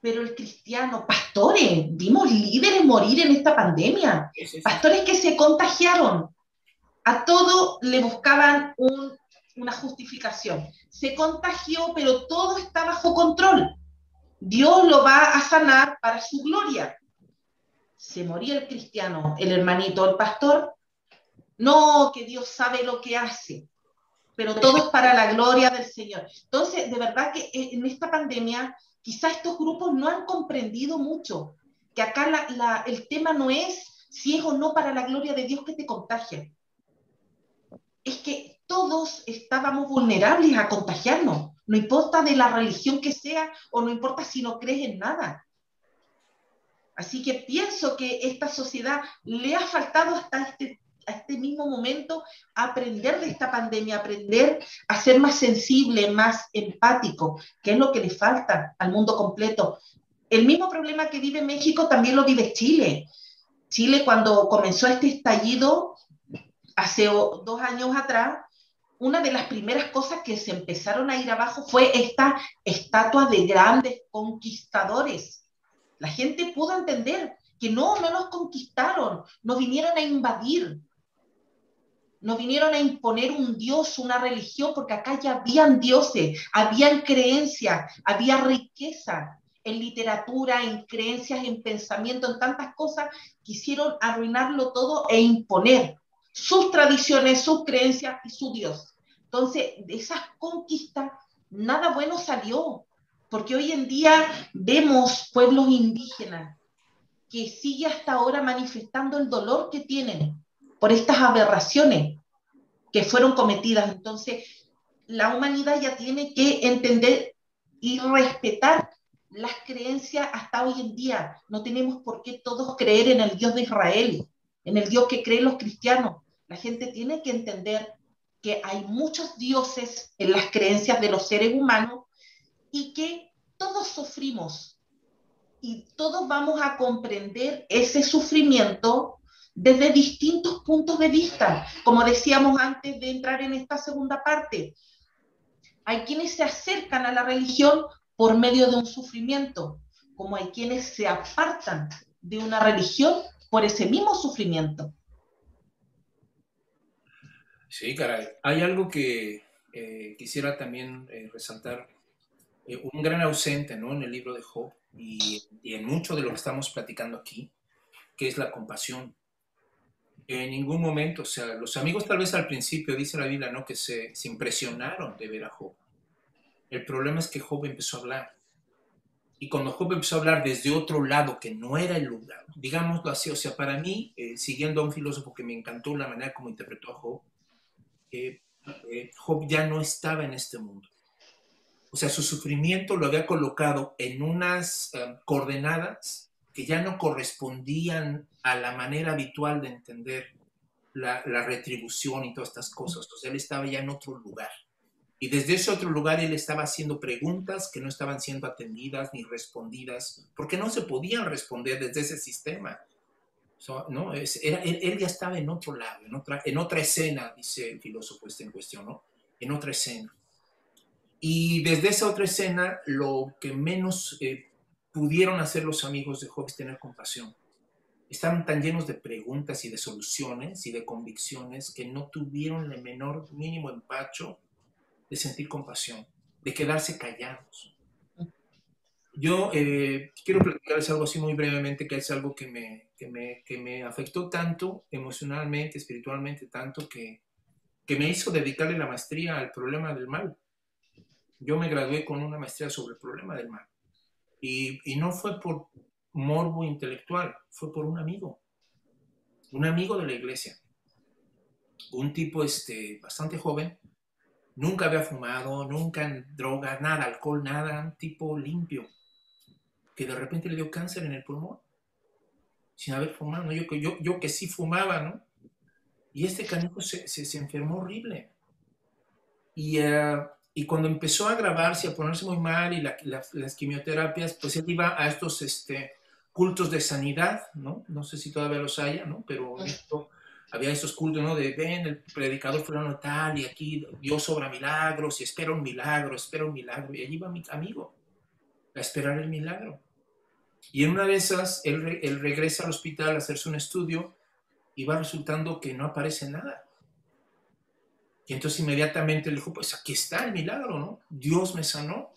Pero el cristiano, pastores, vimos líderes morir en esta pandemia, pastores que se contagiaron, a todo le buscaban una justificación. Se contagió, pero todo está bajo control. Dios lo va a sanar para su gloria se moría el cristiano, el hermanito, el pastor, no, que Dios sabe lo que hace, pero todo es para la gloria del Señor. Entonces, de verdad que en esta pandemia, quizás estos grupos no han comprendido mucho, que acá el tema no es si es o no para la gloria de Dios que te contagia. Es que todos estábamos vulnerables a contagiarnos, no importa de la religión que sea o no importa si no crees en nada. Así que pienso que esta sociedad le ha faltado hasta este, a este mismo momento aprender de esta pandemia, aprender a ser más sensible, más empático, que es lo que le falta al mundo completo. El mismo problema que vive México también lo vive Chile. Chile cuando comenzó este estallido hace dos años atrás, una de las primeras cosas que se empezaron a ir abajo fue esta estatua de grandes conquistadores la gente pudo entender que no, no nos conquistaron, nos vinieron a invadir, nos vinieron a imponer un dios, una religión, porque acá ya habían dioses, habían creencias, había riqueza en literatura, en creencias, en pensamiento, en tantas cosas, quisieron arruinarlo todo e imponer sus tradiciones, sus creencias y su dios. Entonces, de esas conquistas, nada bueno salió, porque hoy en día vemos pueblos indígenas que sigue hasta ahora manifestando el dolor que tienen por estas aberraciones que fueron cometidas. Entonces, la humanidad ya tiene que entender y respetar las creencias hasta hoy en día. No tenemos por qué todos creer en el Dios de Israel, en el Dios que creen los cristianos. La gente tiene que entender que hay muchos dioses en las creencias de los seres humanos y que todos sufrimos y todos vamos a comprender ese sufrimiento desde distintos puntos de vista, como decíamos antes de entrar en esta segunda parte. Hay quienes se acercan a la religión por medio de un sufrimiento, como hay quienes se apartan de una religión por ese mismo sufrimiento. Sí, caray. Hay algo que eh, quisiera también eh, resaltar. Eh, un gran ausente ¿no? en el libro de Job y, en mucho de lo que estamos platicando aquí, que es la compasión en ningún momento, o sea, los amigos tal vez al principio, dice la Biblia, ¿no? Que se, se, impresionaron de ver a Job. El problema es que Job empezó a hablar. Y cuando Job empezó a hablar desde otro lado, que no era el lugar, digámoslo así, o sea, para mí, eh, siguiendo a un filósofo que me encantó la manera como interpretó a Job, eh, eh, Job ya no estaba en este mundo. O sea, su sufrimiento lo había colocado en unas coordenadas que ya no correspondían a la manera habitual de entender la, retribución y todas estas cosas. Entonces él estaba ya en otro lugar. Y desde ese otro lugar él estaba haciendo preguntas que no estaban siendo atendidas ni respondidas, porque no se podían responder desde ese sistema. ¿no? era, él, ya estaba en otro lado, en otra, en otra escena, dice el filósofo este en cuestión, ¿no? En otra escena. Y desde esa otra escena, lo que menos eh, pudieron hacer los amigos de Job tener compasión. Estaban tan llenos de preguntas y de soluciones y de convicciones que no tuvieron el menor mínimo empacho de sentir compasión, de quedarse callados. Yo eh, quiero platicarles algo así muy brevemente, que es algo que me, que me, que me afectó tanto emocionalmente, espiritualmente, tanto que, que me hizo dedicarle la maestría al problema del mal. Yo me gradué con una maestría sobre el problema del mal. Y, no fue por morbo intelectual, fue por un amigo, un amigo de la iglesia, un tipo este, bastante joven, nunca había fumado, nunca droga, nada, alcohol, nada, un tipo limpio, que de repente le dio cáncer en el pulmón, sin haber fumado, yo, yo, yo que sí fumaba, ¿no? Y este canijo se, se, enfermó horrible. Y uh, y cuando empezó a agravarse, a ponerse muy mal y las quimioterapias, pues él iba a estos este, cultos de sanidad, ¿no? No sé si todavía los haya, ¿no? Pero esto, había estos cultos, ¿no? De, ven, el predicador fulano tal, y aquí Dios obra milagros, y espera un milagro, espera un milagro. Y allí va mi amigo a esperar el milagro. Y en una de esas, él, él regresa al hospital a hacerse un estudio y va resultando que no aparece nada. Y entonces inmediatamente le dijo, pues aquí está el milagro, ¿no? Dios me sanó.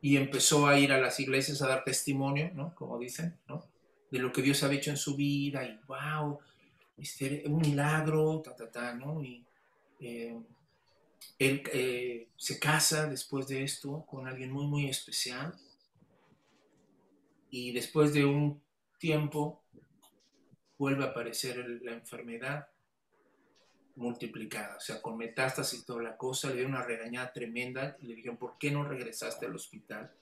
Y empezó a ir a las iglesias a dar testimonio, ¿no? Como dicen, ¿no? De lo que Dios había hecho en su vida y wow, este, un milagro, ta, ta, ta, ¿no? Y eh, él eh, se casa después de esto con alguien muy, muy especial. Y después de un tiempo vuelve a aparecer la enfermedad multiplicada, o sea, con metástasis y toda la cosa, le dio una regañada tremenda y le dijeron, ¿por qué no regresaste al hospital?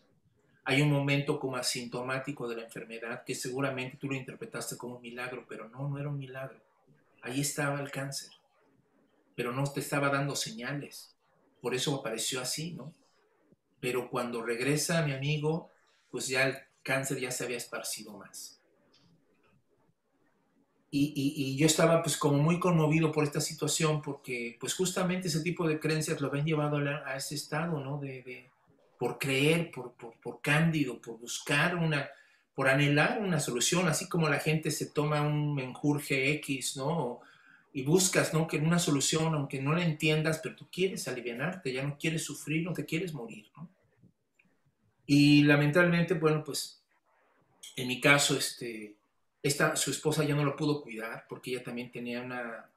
Hay un momento como asintomático de la enfermedad que seguramente tú lo interpretaste como un milagro, pero no, no era un milagro. Ahí estaba el cáncer, pero no te estaba dando señales. Por eso apareció así, ¿no? Pero cuando regresa mi amigo, pues ya el cáncer ya se había esparcido más. Y, yo estaba pues como muy conmovido por esta situación porque pues justamente ese tipo de creencias lo habían llevado a, ese estado, ¿no? De, por creer, por, por, por, cándido, por buscar una, por anhelar una solución, así como la gente se toma un menjurje X, ¿no? Y buscas, ¿no? Que una solución, aunque no la entiendas, pero tú quieres alivianarte, ya no quieres sufrir, no te quieres morir, ¿no? Y lamentablemente, bueno, pues en mi caso, este, esta, su esposa ya no lo pudo cuidar porque ella también tenía una,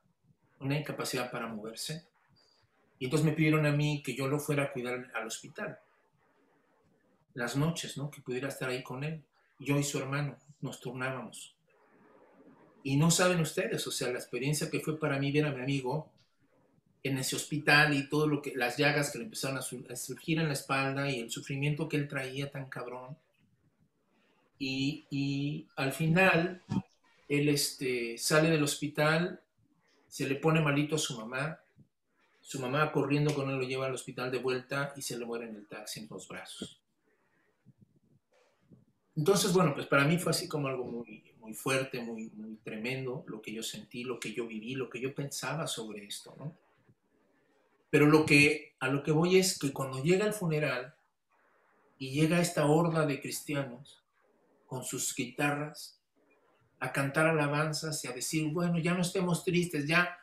una incapacidad para moverse. Y entonces me pidieron a mí que yo lo fuera a cuidar al hospital. Las noches, ¿no? Que pudiera estar ahí con él. Yo y su hermano nos turnábamos. Y no saben ustedes, o sea, la experiencia que fue para mí ver a mi amigo en ese hospital y todo lo que, las llagas que le empezaron a, surgir en la espalda y el sufrimiento que él traía tan cabrón y, al final, él este, sale del hospital, se le pone malito a su mamá, su mamá corriendo con él lo lleva al hospital de vuelta y se le muere en el taxi en los brazos. Entonces, bueno, pues para mí fue así como algo muy, muy fuerte, muy, muy tremendo, lo que yo sentí, lo que yo viví, lo que yo pensaba sobre esto, ¿no? Pero lo que, a lo que voy es que cuando llega el funeral y llega esta horda de cristianos, con sus guitarras a cantar alabanzas y a decir, bueno, ya no estemos tristes, ya,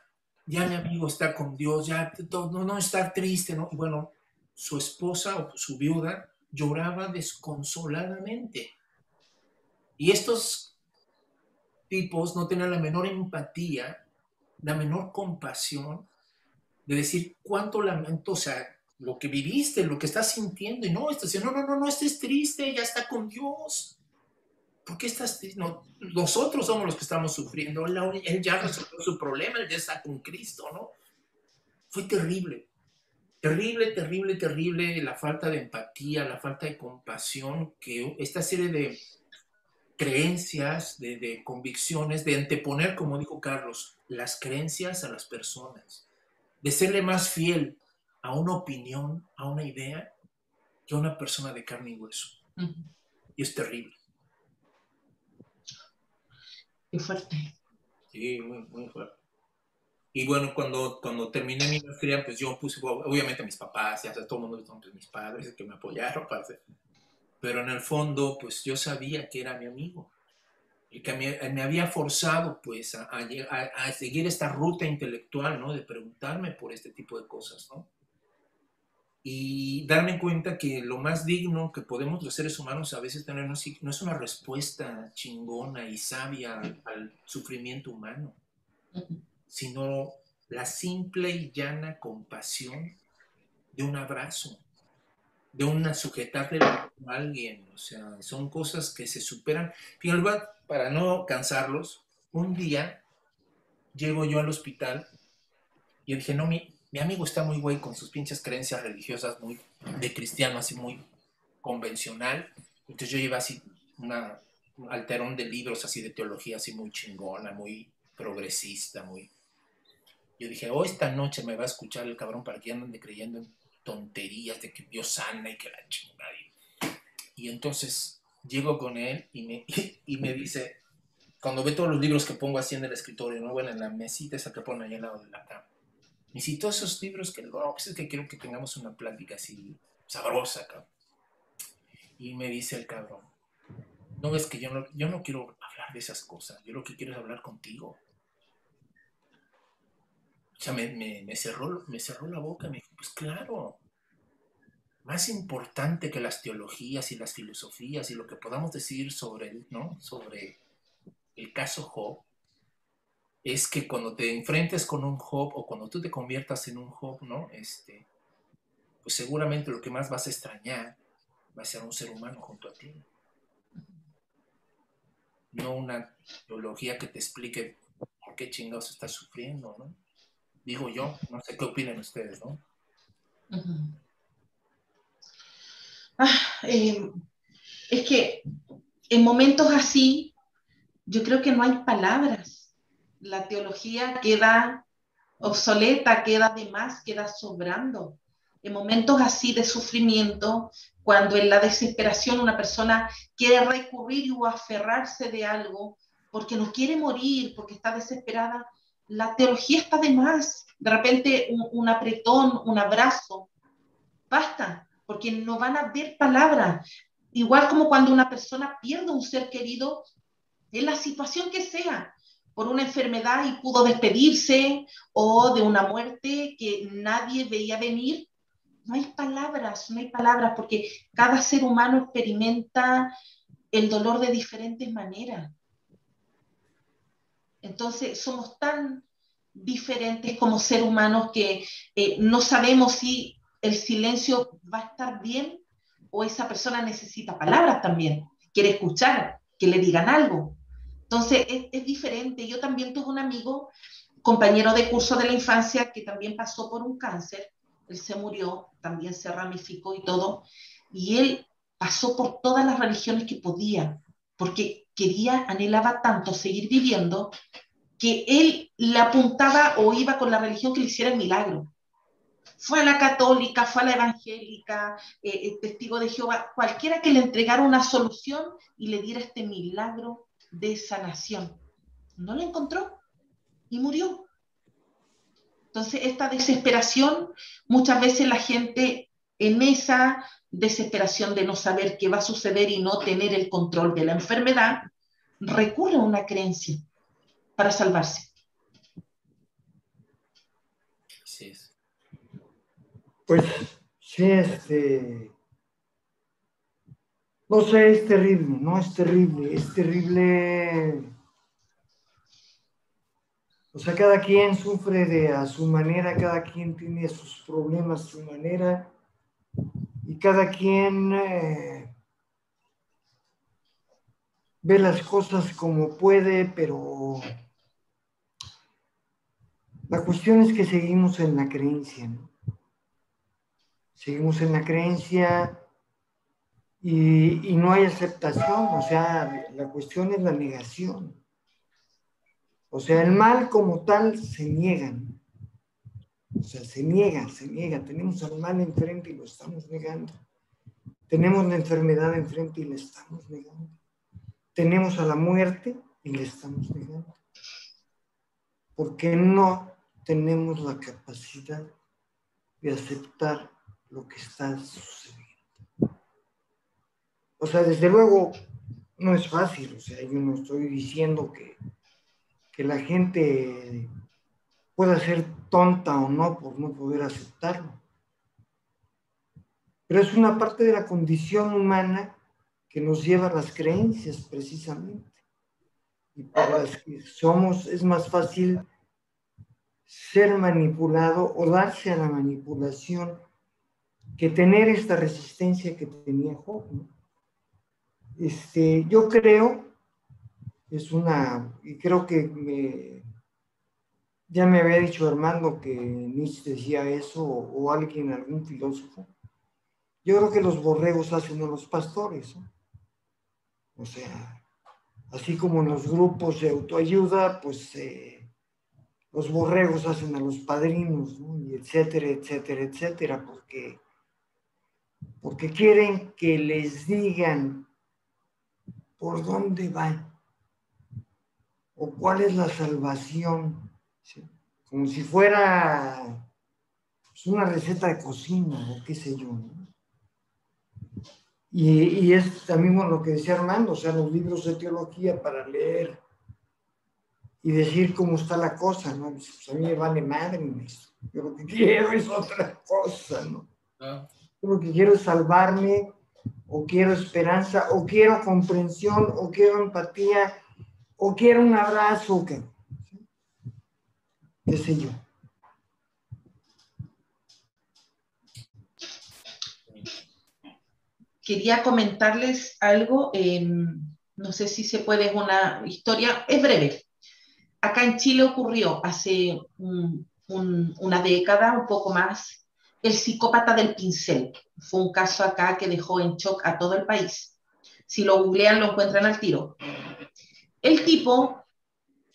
ya mi amigo está con Dios, ya no, no estar triste, ¿no? bueno, su esposa o su viuda lloraba desconsoladamente. Y estos tipos no tenían la menor empatía, la menor compasión de decir cuánto lamento, o sea, lo que viviste, lo que estás sintiendo, y no, esto, no, no, no, no estés triste, ya está con Dios. ¿Por qué estás no, nosotros somos los que estamos sufriendo, él ya resolvió su problema, él ya está con Cristo, ¿no? Fue terrible, terrible, terrible, terrible la falta de empatía, la falta de compasión que esta serie de creencias, de, de convicciones, de anteponer, como dijo Carlos, las creencias a las personas, de serle más fiel a una opinión, a una idea, que a una persona de carne y hueso. Y es terrible. Fuerte. Sí, muy, muy fuerte. Y bueno, cuando, cuando terminé mi maestría, pues yo puse, obviamente mis papás, ya todo el mundo, pues mis padres que me apoyaron, [LAUGHS] pero en el fondo, pues yo sabía que era mi amigo, y que me, me había forzado, pues, a, a, a, seguir esta ruta intelectual, ¿no? De preguntarme por este tipo de cosas, ¿no? Y darme cuenta que lo más digno que podemos los seres humanos a veces tener no es una respuesta chingona y sabia al, sufrimiento humano, sino la simple y llana compasión de un abrazo, de una sujetarle a alguien. O sea, son cosas que se superan. Fíjate, para no cansarlos, un día llego yo al hospital y dije, no, mi, mi amigo está muy güey con sus pinches creencias religiosas, muy de cristiano, así muy convencional. Entonces yo iba así un alterón de libros así de teología, así muy chingona, muy progresista, muy... Yo dije, oh, esta noche me va a escuchar el cabrón para que anden creyendo en tonterías de que Dios sana y que la chingada. Y entonces llego con él y me, [LAUGHS] y me dice, cuando ve todos los libros que pongo así en el escritorio, ¿no? Bueno, en la mesita esa que pone ahí al lado de la cama si todos esos libros que, no, pues es que quiero que tengamos una plática así sabrosa, cabrón. Y me dice el cabrón, no ves que yo no, yo no quiero hablar de esas cosas, yo lo que quiero es hablar contigo. O sea, me, me, cerró, me cerró la boca, me dijo, pues claro, más importante que las teologías y las filosofías y lo que podamos decir sobre, ¿no? sobre el caso Job, es que cuando te enfrentes con un Job o cuando tú te conviertas en un Job, ¿no? Este, pues seguramente lo que más vas a extrañar va a ser un ser humano junto a ti. No una teología que te explique por qué chingados estás sufriendo, ¿no? Digo yo, no sé qué opinan ustedes, ¿no? Ah, eh, es que en momentos así, yo creo que no hay palabras la teología queda obsoleta, queda de más, queda sobrando. En momentos así de sufrimiento, cuando en la desesperación una persona quiere recurrir o aferrarse de algo porque no quiere morir, porque está desesperada, la teología está de más. De repente un, apretón, un abrazo, basta, porque no van a haber palabras. igual como cuando una persona pierde un ser querido, en la situación que sea, por una enfermedad y pudo despedirse o de una muerte que nadie veía venir, no hay palabras, no hay palabras, porque cada ser humano experimenta el dolor de diferentes maneras. Entonces, somos tan diferentes como ser humanos que eh, no sabemos si el silencio va a estar bien o esa persona necesita palabras también, quiere escuchar, que le digan algo. Entonces, es, diferente. Yo también tuve un amigo, compañero de curso de la infancia, que también pasó por un cáncer. Él se murió, también se ramificó y todo. Y él pasó por todas las religiones que podía, porque quería, anhelaba tanto seguir viviendo, que él le apuntaba o iba con la religión que le hiciera el milagro. Fue a la católica, fue a la evangélica, eh, eh, testigo de Jehová, cualquiera que le entregara una solución y le diera este milagro de sanación. No lo encontró y murió. Entonces, esta desesperación, muchas veces la gente en esa desesperación de no saber qué va a suceder y no tener el control de la enfermedad, recurre a una creencia para salvarse. Así es. Pues sí, este. No sé, es terrible, no es terrible, es terrible. O sea, cada quien sufre de a su manera, cada quien tiene sus problemas a su manera y cada quien eh, ve las cosas como puede, pero la cuestión es que seguimos en la creencia, ¿no? Seguimos en la creencia y, no hay aceptación, o sea, la cuestión es la negación. O sea, el mal como tal se niegan. O sea, se niega, se niega. Tenemos al mal enfrente y lo estamos negando. Tenemos la enfermedad enfrente y la estamos negando. Tenemos a la muerte y la estamos negando. Porque no tenemos la capacidad de aceptar lo que está sucediendo. O sea, desde luego no es fácil, o sea, yo no estoy diciendo que, que la gente pueda ser tonta o no por no poder aceptarlo. Pero es una parte de la condición humana que nos lleva a las creencias precisamente. Y para las que somos, es más fácil ser manipulado o darse a la manipulación que tener esta resistencia que tenía Job. Este, yo creo, es una, y creo que ya me había dicho Armando que Nietzsche decía eso, o, o alguien, algún filósofo. Yo creo que los borregos hacen a los pastores. ¿no? O sea, así como en los grupos de autoayuda, pues eh, los borregos hacen a los padrinos, ¿no? y etcétera, etcétera, etcétera, porque, porque quieren que les digan por dónde van o cuál es la salvación, ¿sí? como si fuera pues, una receta de cocina o qué sé yo. ¿no? Y, y, es también lo que decía Armando, o sea, los libros de teología para leer y decir cómo está la cosa, ¿no? Pues a mí me vale madre eso. Yo lo que [LAUGHS] quiero es otra cosa, ¿no? Ah. Yo lo que quiero es salvarme, o quiero esperanza, o quiero comprensión, o quiero empatía, o quiero un abrazo, ¿qué? ¿Qué sé yo? quería comentarles algo, eh, no sé si se puede, es una historia, es breve. Acá en Chile ocurrió hace un, un, una década, un poco más, el psicópata del pincel. Fue un caso acá que dejó en shock a todo el país. Si lo googlean, lo encuentran al tiro. El tipo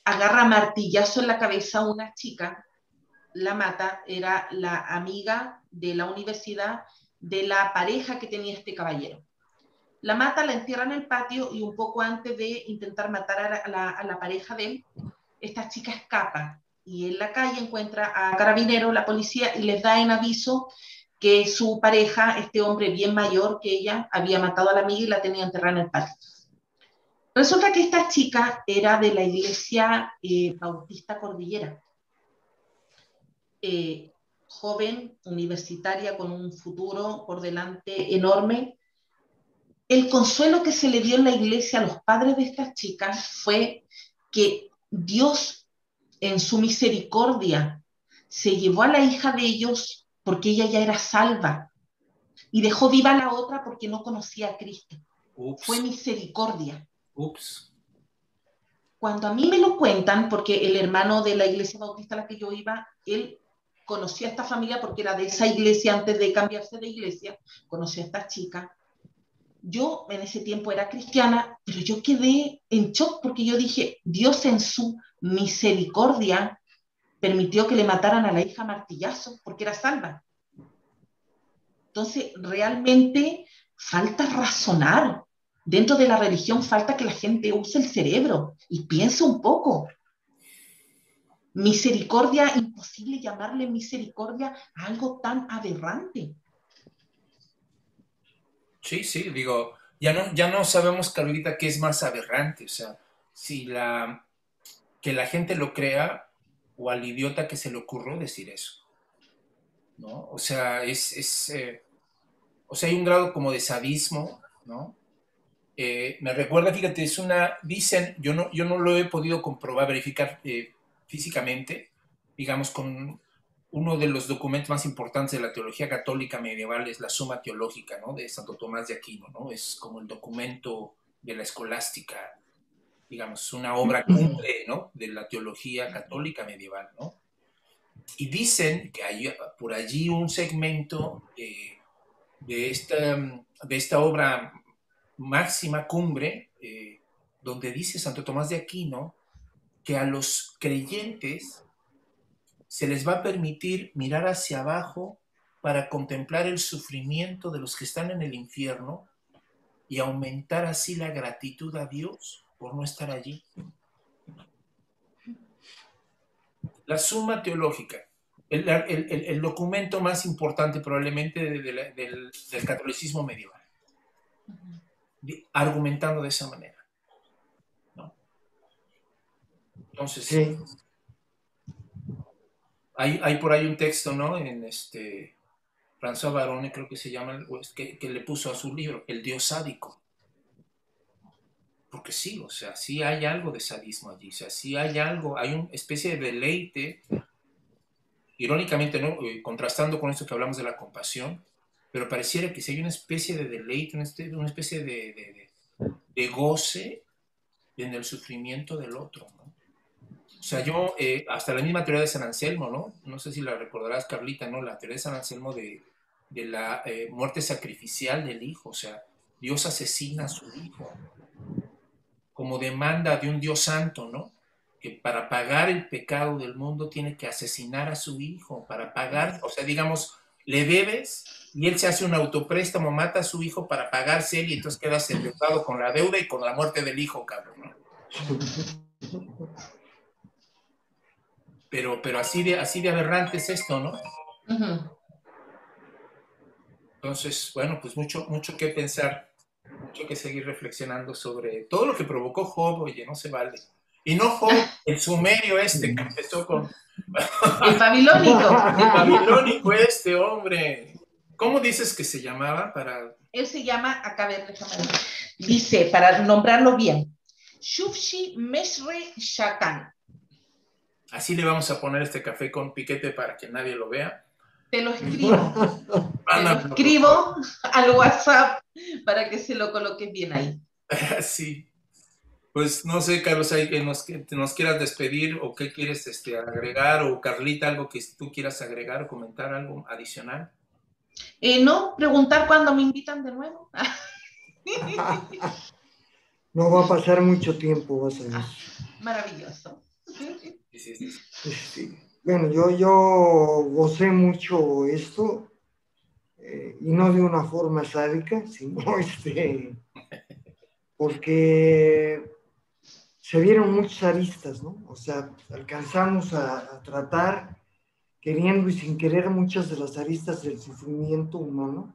agarra martillazo en la cabeza a una chica, la mata, era la amiga de la universidad de la pareja que tenía este caballero. La mata, la entierra en el patio y un poco antes de intentar matar a la, a la, pareja de él, esta chica escapa y en la calle encuentra a carabineros, la policía, y les da en aviso que su pareja, este hombre bien mayor que ella, había matado a la amiga y la tenía enterrada en el patio. Resulta que esta chica era de la iglesia eh, Bautista Cordillera. Eh, joven, universitaria, con un futuro por delante enorme. El consuelo que se le dio en la iglesia a los padres de esta chica fue que Dios, en su misericordia, se llevó a la hija de ellos porque ella ya era salva y dejó viva a la otra porque no conocía a Cristo. Fue misericordia. Ups. Cuando a mí me lo cuentan, porque el hermano de la iglesia bautista a la que yo iba, él conocía a esta familia porque era de esa iglesia antes de cambiarse de iglesia, conocía a esta chica. Yo en ese tiempo era cristiana, pero yo quedé en shock porque yo dije, Dios en su misericordia permitió que le mataran a la hija martillazo porque era salva. Entonces, realmente falta razonar. Dentro de la religión falta que la gente use el cerebro y piense un poco. Misericordia, imposible llamarle misericordia a algo tan aberrante. Sí, sí, digo, ya no, ya no sabemos, Carlita, qué es más aberrante. O sea, si la, que la gente lo crea o al idiota que se le ocurrió decir eso. ¿no? O sea, es, eh, o sea, hay un grado como de sadismo, ¿no? Eh, me recuerda, fíjate, es una, dicen, yo no, yo no lo he podido comprobar, verificar eh, físicamente, digamos, con uno de los documentos más importantes de la teología católica medieval es la Suma Teológica, ¿no? De Santo Tomás de Aquino, ¿no? Es como el documento de la escolástica digamos, una obra cumbre, ¿no? De la teología católica medieval, ¿no? Y dicen que hay por allí un segmento de, esta, de esta obra máxima cumbre, eh, donde dice Santo Tomás de Aquino que a los creyentes se les va a permitir mirar hacia abajo para contemplar el sufrimiento de los que están en el infierno y aumentar así la gratitud a Dios por no estar allí. La suma teológica, el, documento más importante probablemente del, catolicismo medieval, argumentando de esa manera. Entonces, hay, por ahí un texto, ¿no? En este, François Barone, creo que se llama, que, que le puso a su libro, El Dios sádico porque sí, o sea, sí hay algo de sadismo allí, o sea, sí hay algo, hay una especie de deleite, irónicamente, ¿no? Eh, contrastando con esto que hablamos de la compasión, pero pareciera que sí hay una especie de deleite, una especie de, de, goce en el sufrimiento del otro, ¿no? O sea, yo, eh, hasta la misma teoría de San Anselmo, ¿no? No sé si la recordarás, Carlita, ¿no? La teoría de San Anselmo de, la eh, muerte sacrificial del hijo, o sea, Dios asesina a su hijo como demanda de un Dios santo, ¿no? Que para pagar el pecado del mundo tiene que asesinar a su hijo, para pagar, o sea, digamos, le debes y él se hace un autopréstamo, mata a su hijo para pagarse él y entonces quedas endeudado con la deuda y con la muerte del hijo, cabrón, ¿no? Pero, pero así de, así de aberrante es esto, ¿no? Entonces, bueno, pues mucho, mucho que pensar mucho que seguir reflexionando sobre todo lo que provocó Job, oye, no se vale. Y no Job, [LAUGHS] el sumerio este que empezó con... [LAUGHS] el babilónico. el babilónico este, hombre. ¿Cómo dices que se llamaba para...? Él se llama, acá ver, déjame Dice, para nombrarlo bien, Shufshi Meshre Shakan. Así le vamos a poner este café con piquete para que nadie lo vea. Te lo escribo. [LAUGHS] Te lo escribo al WhatsApp para que se lo coloques bien ahí. [LAUGHS] Sí. Pues no sé, Carlos, hay que nos, nos quieras despedir o qué quieres este, agregar o Carlita, algo que tú quieras agregar o comentar, algo adicional. Eh, no, preguntar cuándo me invitan de nuevo. [LAUGHS] no va a pasar mucho tiempo, vas a ver. Ah, maravilloso. Sí, sí. Bueno, yo, yo gocé mucho esto, eh, y no de una forma sádica, sino [LAUGHS] este, porque se vieron muchas aristas, ¿no? O sea, alcanzamos a, tratar queriendo y sin querer muchas de las aristas del sufrimiento humano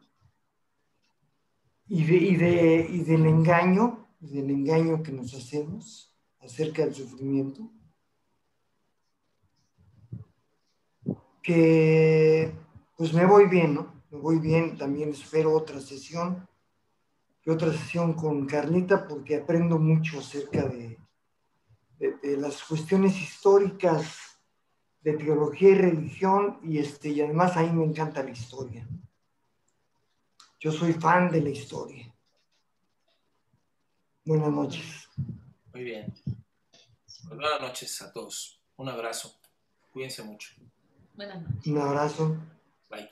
y, de, y, de, y del engaño, del engaño que nos hacemos acerca del sufrimiento, que pues me voy bien, ¿no? Me voy bien, también espero otra sesión, otra sesión con Carlita porque aprendo mucho acerca de, de, las cuestiones históricas de teología y religión y, este, y además a mí me encanta la historia. Yo soy fan de la historia. Buenas noches. Muy bien. Buenas noches a todos. Un abrazo. Cuídense mucho. Buenas noches. Un abrazo. Bye.